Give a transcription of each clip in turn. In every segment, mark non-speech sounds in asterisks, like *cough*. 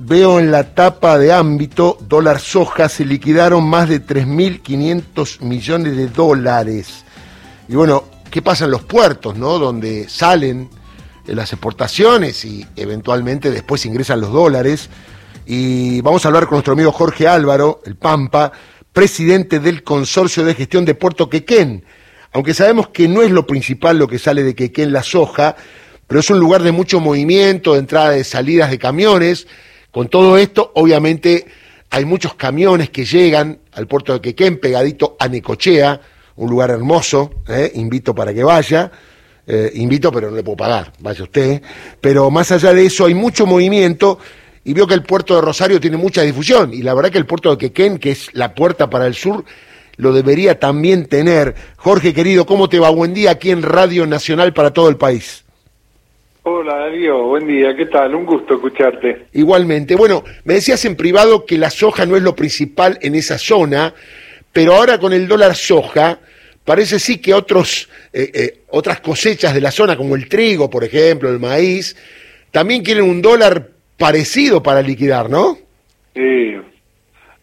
Veo en la tapa de ámbito, dólar soja, se liquidaron más de 3.500 millones de dólares. Y bueno, ¿qué pasa en los puertos, no? Donde salen eh, las exportaciones y eventualmente después ingresan los dólares. Y vamos a hablar con nuestro amigo Jorge Álvaro, el Pampa, presidente del Consorcio de Gestión de Puerto Quequén. Aunque sabemos que no es lo principal lo que sale de Quequén la soja, pero es un lugar de mucho movimiento, de entrada y salidas de camiones con todo esto, obviamente, hay muchos camiones que llegan al puerto de Quequén, pegadito a Necochea, un lugar hermoso, ¿eh? invito para que vaya. Eh, invito, pero no le puedo pagar, vaya usted. Pero más allá de eso, hay mucho movimiento y veo que el puerto de Rosario tiene mucha difusión. Y la verdad que el puerto de Quequén, que es la puerta para el sur, lo debería también tener. Jorge, querido, ¿cómo te va? Buen día aquí en Radio Nacional para todo el país. Hola Darío, buen día, ¿qué tal? Un gusto escucharte. Igualmente. Bueno, me decías en privado que la soja no es lo principal en esa zona, pero ahora con el dólar soja, parece sí que otros, eh, eh, otras cosechas de la zona, como el trigo, por ejemplo, el maíz, también quieren un dólar parecido para liquidar, ¿no? Sí,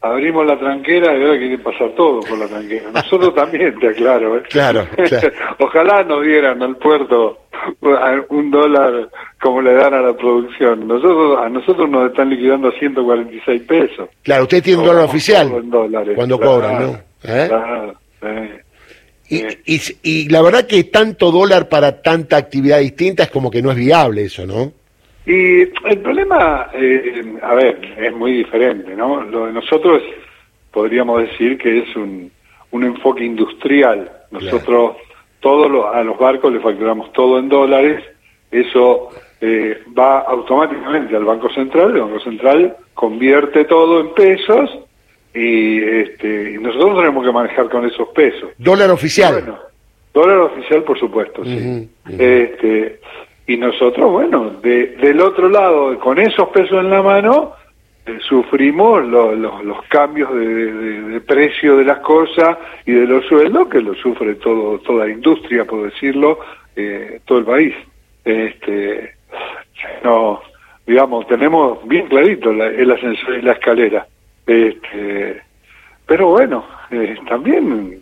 abrimos la tranquera y ahora quiere pasar todo por la tranquera. Nosotros *laughs* también, te aclaro. ¿eh? Claro, claro. *laughs* Ojalá nos dieran al puerto *laughs* un dólar como le dan a la producción. Nosotros A nosotros nos están liquidando a 146 pesos. Claro, usted tiene un dólar oficial cuando cobran, ¿no? ¿Eh? Claro, y, y, y la verdad que tanto dólar para tanta actividad distinta es como que no es viable eso, ¿no? Y el problema, eh, a ver, es muy diferente, ¿no? Lo de nosotros podríamos decir que es un, un enfoque industrial. Nosotros todo a los barcos le facturamos todo en dólares, eso eh, va automáticamente al Banco Central, el Banco Central convierte todo en pesos y, este, y nosotros tenemos que manejar con esos pesos. ¿Dólar oficial? Bueno, dólar oficial, por supuesto, sí. Este, y nosotros, bueno, de, del otro lado, con esos pesos en la mano, eh, sufrimos los cambios de, precio de las cosas y de los sueldos, que lo sufre todo toda la industria, por decirlo, eh, todo el país. Este, no, digamos, tenemos bien clarito el ascensor y la escalera. Este, pero bueno, eh, también,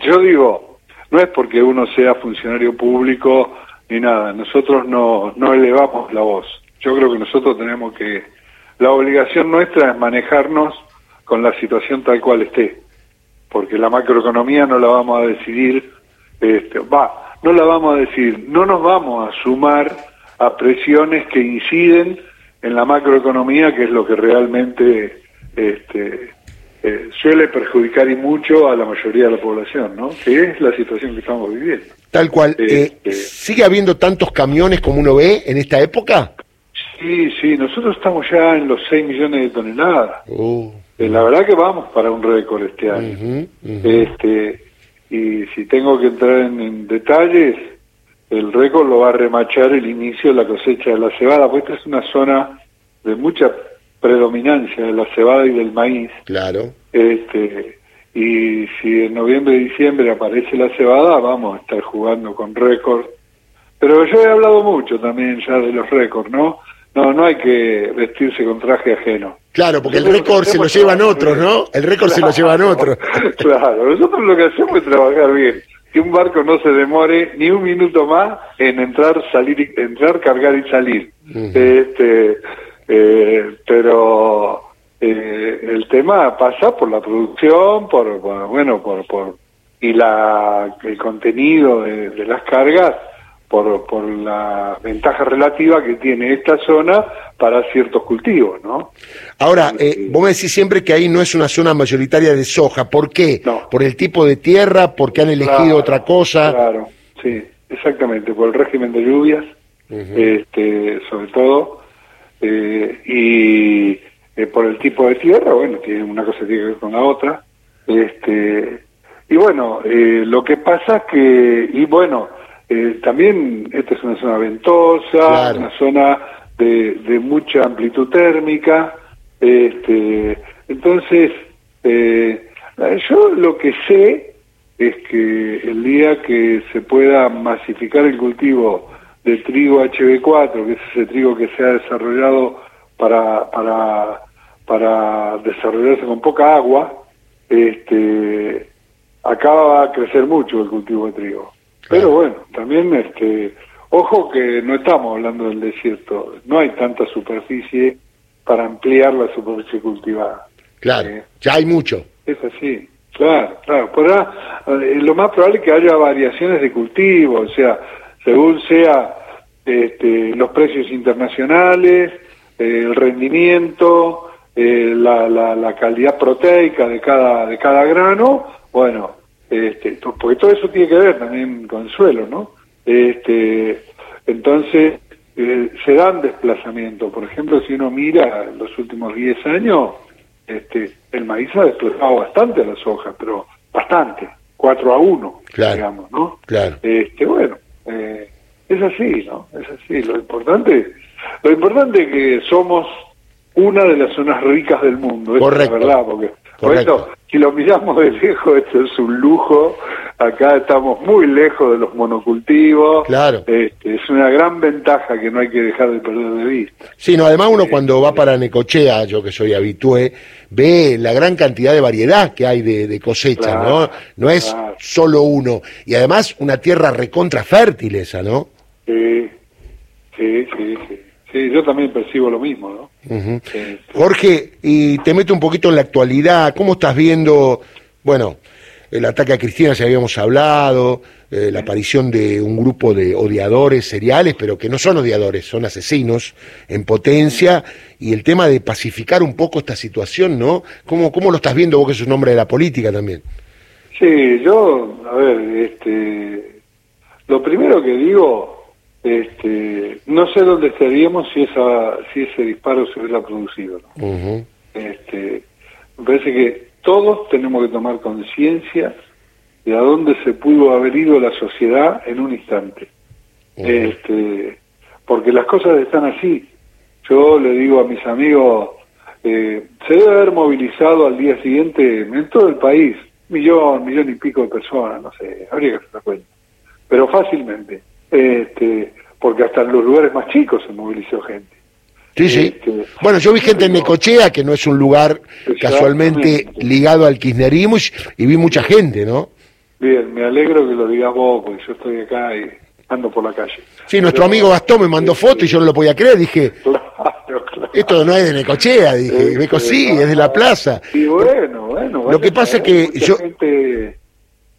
yo digo, no es porque uno sea funcionario público ni nada, nosotros no, no elevamos la voz. Yo creo que nosotros tenemos que, la obligación nuestra es manejarnos con la situación tal cual esté, porque la macroeconomía no la vamos a decidir, este, va, no la vamos a decidir, no nos vamos a sumar a presiones que inciden en la macroeconomía, que es lo que realmente este, eh, suele perjudicar y mucho a la mayoría de la población, ¿no? Que es la situación que estamos viviendo. Tal cual. Eh, eh, ¿Sigue habiendo tantos camiones como uno ve en esta época? Sí, sí, nosotros estamos ya en los 6 millones de toneladas. Uh. la verdad que vamos para un récord este año. Este, y si tengo que entrar en, detalles, el récord lo va a remachar el inicio de la cosecha de la cebada, porque esta es una zona de mucha predominancia de la cebada y del maíz. Claro. Este, y si en noviembre y diciembre aparece la cebada, vamos a estar jugando con récord. Pero yo he hablado mucho también ya de los récords, ¿no? No, no hay que vestirse con traje ajeno. Claro, porque el récord se lo llevan otros, ¿no? El récord se lo llevan otros. *laughs* claro, nosotros lo que hacemos es trabajar bien. Que un barco no se demore ni un minuto más en entrar, salir, entrar, cargar y salir. Este, eh, pero eh, el tema pasa por la producción, por, bueno, por, por y la el contenido de, las cargas, por, por la ventaja relativa que tiene esta zona para ciertos cultivos, ¿no? Ahora, eh, vos me decís siempre que ahí no es una zona mayoritaria de soja. ¿Por qué? ¿Por el tipo de tierra? ¿Porque han elegido otra cosa? Claro, sí, exactamente, por el régimen de lluvias, este, sobre todo, eh, y eh, por el tipo de tierra, bueno, tiene una cosa tiene que ver con la otra. Este, y bueno, eh, lo que pasa que, y bueno, también esta es una zona ventosa, una zona de, de, mucha amplitud térmica, este, entonces, yo lo que sé es que el día que se pueda masificar el cultivo de trigo HB4, que es ese trigo que se ha desarrollado para, para, para desarrollarse con poca agua, este, acá va a crecer mucho el cultivo de trigo. Pero bueno, también este, ojo que no estamos hablando del desierto, no hay tanta superficie para ampliar la superficie cultivada. Claro, eh, ya hay mucho. Es así, claro, claro. Podrá, eh, lo más probable es que haya variaciones de cultivo, o sea, según sea este, los precios internacionales, eh, el rendimiento, la, la, la, calidad proteica de cada, de cada grano, bueno, este, porque todo eso tiene que ver también con el suelo, ¿no? Este, entonces, eh, se dan desplazamientos. Por ejemplo, si uno mira los últimos 10 años, este, el maíz ha desplazado bastante a las hojas, pero bastante, 4 a 1, digamos, ¿no? Claro. Este, bueno, eh, es así, ¿no? Es así. Lo importante, lo importante es que somos una de las zonas ricas del mundo, Correcto. es verdad, porque por eso, si lo miramos de lejos, esto es un lujo. Acá estamos muy lejos de los monocultivos. Claro. Este, es una gran ventaja que no hay que dejar de perder de vista. Sí, no, además uno cuando va para Necochea, yo que soy habitué, ve la gran cantidad de variedad que hay de, cosecha, ¿no? No es solo uno. Y además una tierra recontra fértil esa, ¿no? Sí, sí, sí, sí. Sí, yo también percibo lo mismo, ¿no? Jorge, y te meto un poquito en la actualidad, ¿cómo estás viendo, bueno, el ataque a Cristina, ya habíamos hablado, eh, la aparición de un grupo de odiadores seriales, pero que no son odiadores, son asesinos en potencia, y el tema de pacificar un poco esta situación, ¿no? ¿Cómo, cómo lo estás viendo vos que sos un hombre de la política también? Sí, yo, a ver, este, lo primero que digo este, no sé dónde estaríamos si esa si ese disparo se hubiera producido. este, me parece que todos tenemos que tomar conciencia de a dónde se pudo haber ido la sociedad en un instante. este, porque las cosas están así. Yo le digo a mis amigos, eh, se debe haber movilizado al día siguiente en todo el país, millón, millón y pico de personas, no sé, habría que hacer cuenta, pero fácilmente este, porque hasta en los lugares más chicos se movilizó gente. Sí, sí. Este, bueno, yo vi gente en Necochea, que no es un lugar casualmente ligado al kirchnerismo, y vi mucha gente, ¿no? Bien, me alegro que lo digas vos, porque yo estoy acá y ando por la calle. Sí, nuestro amigo Gastón me mandó foto y yo no lo podía creer, dije, *laughs* esto no es de Necochea, dije, este, sí, es de la plaza. Y bueno, bueno. Lo que pasa es que yo...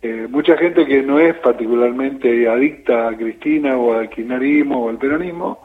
Eh, mucha gente que no es particularmente adicta a Cristina o al kirchnerismo o al peronismo,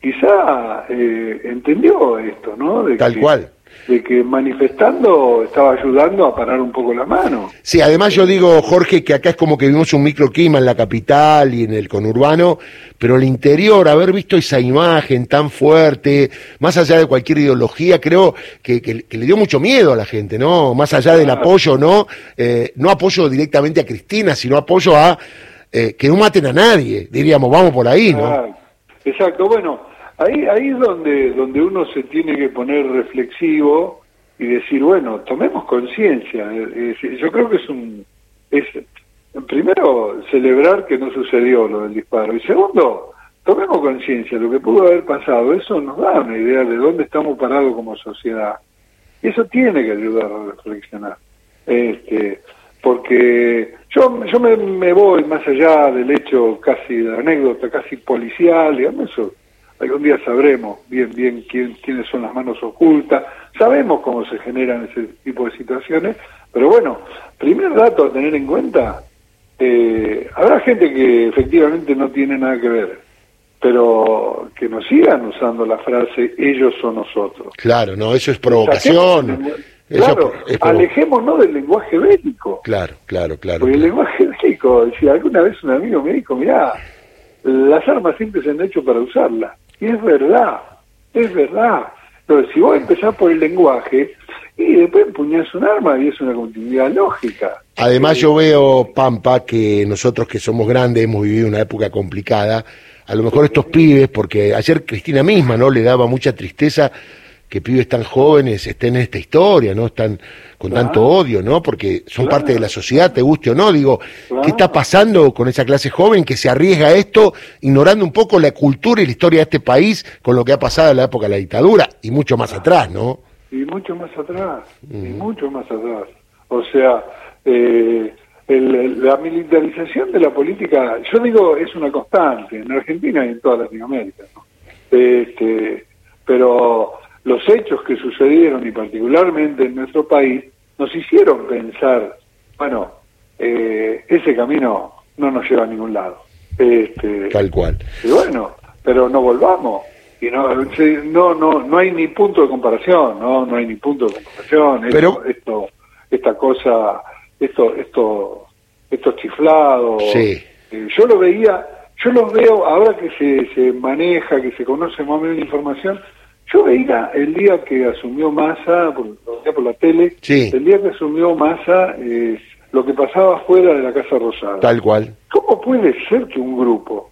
quizá eh, entendió esto, ¿no? De Tal cual de que manifestando estaba ayudando a parar un poco la mano. Sí, además yo digo, Jorge, que acá es como que vimos un microclima en la capital y en el conurbano, pero el interior, haber visto esa imagen tan fuerte, más allá de cualquier ideología, creo que, le dio mucho miedo a la gente, ¿no? Más allá del apoyo, ¿no? Eh, no apoyo directamente a Cristina, sino apoyo a eh, que no maten a nadie, diríamos, vamos por ahí, ¿no? Exacto, bueno Ahí, ahí es donde, donde uno se tiene que poner reflexivo y decir, bueno, tomemos conciencia. Yo creo que es un... Es, primero, celebrar que no sucedió lo del disparo. Y segundo, tomemos conciencia lo que pudo haber pasado. Eso nos da una idea de dónde estamos parados como sociedad. Y eso tiene que ayudar a reflexionar. Este, porque yo, yo me, me voy más allá del hecho casi de anécdota, casi policial, digamos, eso algún día sabremos bien bien quién, quiénes son las manos ocultas, sabemos cómo se generan ese tipo de situaciones, pero bueno, primer dato a tener en cuenta, eh, habrá gente que efectivamente no tiene nada que ver, pero que nos sigan usando la frase ellos o nosotros. Claro, no, eso es provocación. claro, alejémonos del lenguaje bélico. Claro, claro, claro. Porque el lenguaje bélico, si alguna vez un amigo me dijo, mirá, las armas siempre se han hecho para usarlas. Y es verdad, es verdad. Entonces, si vos empezás por el lenguaje, y después empuñás un arma y es una continuidad lógica. Además, yo veo, Pampa, que nosotros que somos grandes hemos vivido una época complicada. A lo mejor estos pibes, porque ayer Cristina misma no le daba mucha tristeza que pibes tan jóvenes estén en esta historia, ¿no? Están con tanto odio, ¿no? Porque son parte de la sociedad, te guste o no. Digo, ¿qué está pasando con esa clase joven que se arriesga a esto, ignorando un poco la cultura y la historia de este país con lo que ha pasado en la época de la dictadura y mucho más atrás, ¿no? Y mucho más atrás, y mucho más atrás. O sea, eh, la militarización de la política, yo digo, es una constante en Argentina y en toda Latinoamérica, ¿no? Este, pero los hechos que sucedieron y particularmente en nuestro país nos hicieron pensar, bueno, eh, ese camino no nos lleva a ningún lado. Este, Tal cual. Y bueno, pero no volvamos. Y no, no, no, no hay ni punto de comparación, no, no hay ni punto de comparación. Pero, esto, esta cosa, esto, esto, estos chiflados. Sí. Eh, yo lo veía, yo los veo ahora que se, se maneja, que se conoce más o menos la información yo veía el día que asumió Massa, por, por la tele, el día que asumió Massa, eh, lo que pasaba fuera de la Casa Rosada. Tal cual. ¿Cómo puede ser que un grupo,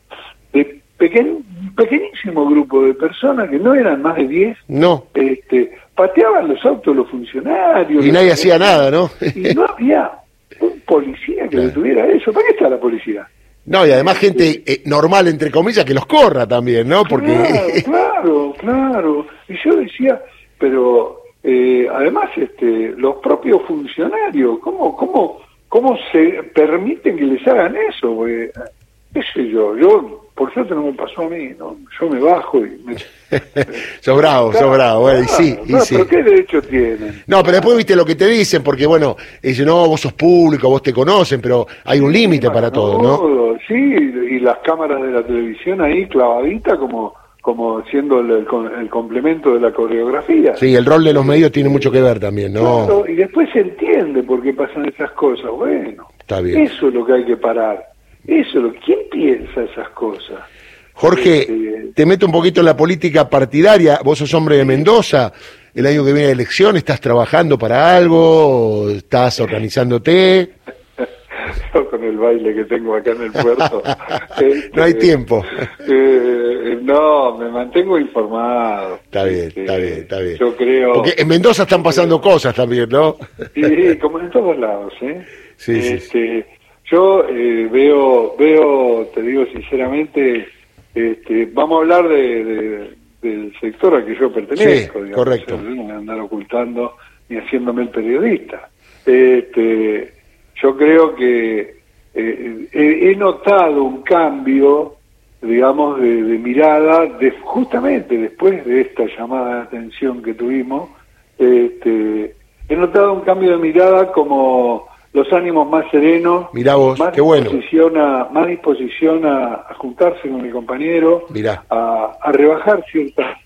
de pequeñ, pequeñísimo grupo de personas, que no eran más de 10, no. este, pateaban los autos los funcionarios? Y nadie hacía nada, ¿no? y no había un policía que detuviera eso. ¿Para qué está la policía? No, y además gente eh, normal, entre comillas, que los corra también, ¿no? Porque... *laughs* Claro, claro, Y yo decía, pero eh, además este, los propios funcionarios, ¿cómo, cómo, ¿cómo se permiten que les hagan eso? ¿Qué sé yo? Yo por suerte no me pasó a mí, ¿no? Yo me bajo y me... *laughs* sobrado, sobrado, y sí, y sí. ¿Pero qué derecho tienen? No, pero después viste lo que te dicen, porque bueno, dicen, no, vos sos público, vos te conocen, pero hay un límite para todo, ¿no? Sí, y las cámaras de la televisión ahí clavadita como como siendo el, el, complemento de la coreografía. Sí, el rol de los medios tiene mucho que ver también, ¿no? y después se entiende por qué pasan esas cosas. Bueno, Está bien. eso es lo que hay que parar. Eso, ¿quién piensa esas cosas? Jorge, este, te meto un poquito en la política partidaria. Vos sos hombre de Mendoza. El año que viene de elección, ¿estás trabajando para algo? ¿Estás organizándote? *laughs* con el baile que tengo acá en el puerto. *laughs* no hay este, tiempo. Eh, no, me mantengo informado. Está bien, este, está bien, está bien. Yo creo. Porque en Mendoza están pasando cosas también, ¿no? sí, como en todos lados, ¿eh? Sí, sí. Este, yo eh, veo, veo, te digo sinceramente, este, vamos a hablar de, del sector al que yo pertenezco. Sí, correcto. no voy a andar ocultando ni haciéndome el periodista. Este, yo creo que eh, he, notado un cambio, digamos, de, de mirada, de, justamente después de esta llamada de atención que tuvimos, este, he notado un cambio de mirada como los ánimos más serenos, más disposición, a, más disposición a, juntarse con mi compañero, A, a, rebajar ciertas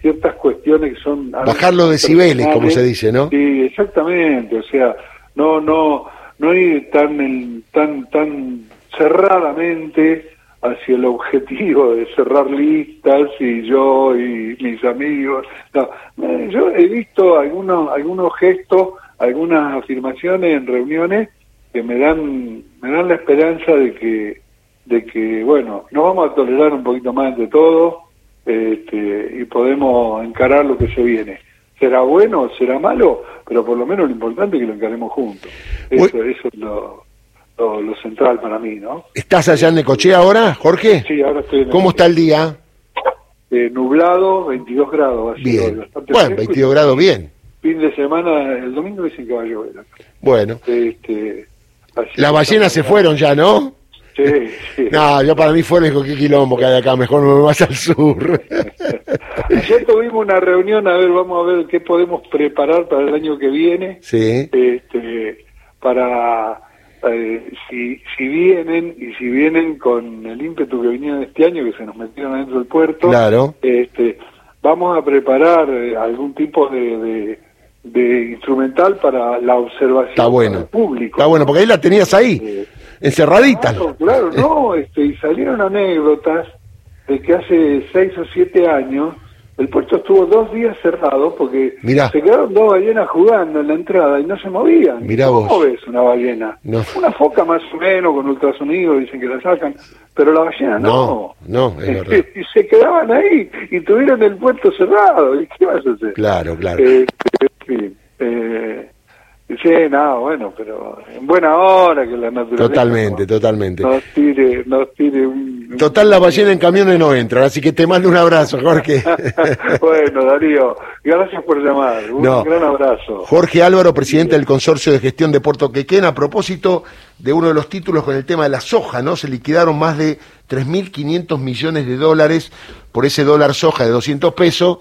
ciertas cuestiones que son bajar los decibeles, como se dice, ¿no? Sí, exactamente, o sea, no no no ir tan tan tan cerradamente hacia el objetivo de cerrar listas y yo y mis amigos. No, eh, yo he visto algunos algunos gestos algunas afirmaciones en reuniones que me dan me dan la esperanza de que de que bueno nos vamos a tolerar un poquito más de todo este, y podemos encarar lo que se viene será bueno será malo pero por lo menos lo importante es que lo encaremos juntos eso, eso es lo, lo, central para mí no estás allá en Necochea ahora Jorge sí ahora estoy en cómo está el día eh, nublado 22 grados bien bueno 22 grados bien fin de semana, el domingo dicen que va a llover. Bueno. Este, Las ballenas se fueron ya, ¿no? Sí, *laughs* sí. No, yo para mí fue el qué quilombo que hay acá, mejor me vas al sur. *laughs* *laughs* Ayer tuvimos una reunión, a ver, vamos a ver qué podemos preparar para el año que viene. Sí. Este, para eh, si, si vienen y si vienen con el ímpetu que vinieron este año, que se nos metieron adentro del puerto, claro. este, vamos a preparar eh, algún tipo de de instrumental para la observación Está bueno. del público. Está bueno, porque ahí la tenías ahí, eh, encerradita. Claro, no, este, y salieron anécdotas de que hace seis o siete años El puerto estuvo dos días cerrado porque se quedaron dos ballenas jugando en la entrada y no se movían. Mirá ¿Cómo vos. ves una ballena? Una foca más o menos con ultrasonido, dicen que la sacan, pero la ballena no. No, es *laughs* verdad. y se quedaban ahí y tuvieron el puerto cerrado. ¿Y qué vas a hacer? Claro, claro. Eh, eh, Sí, no, bueno, pero en buena hora que la naturaleza. Totalmente, totalmente. Nos tire, nos tire un. Total, la ballena en camiones no entra, así que te mando un abrazo, Jorge. *laughs* bueno, Darío, gracias por llamar. Un gran abrazo. Jorge Álvaro, presidente del Consorcio de Gestión de Puerto Quequén, a propósito de uno de los títulos con el tema de la soja, ¿no? Se liquidaron más de 3.500 millones de dólares por ese dólar soja de 200 pesos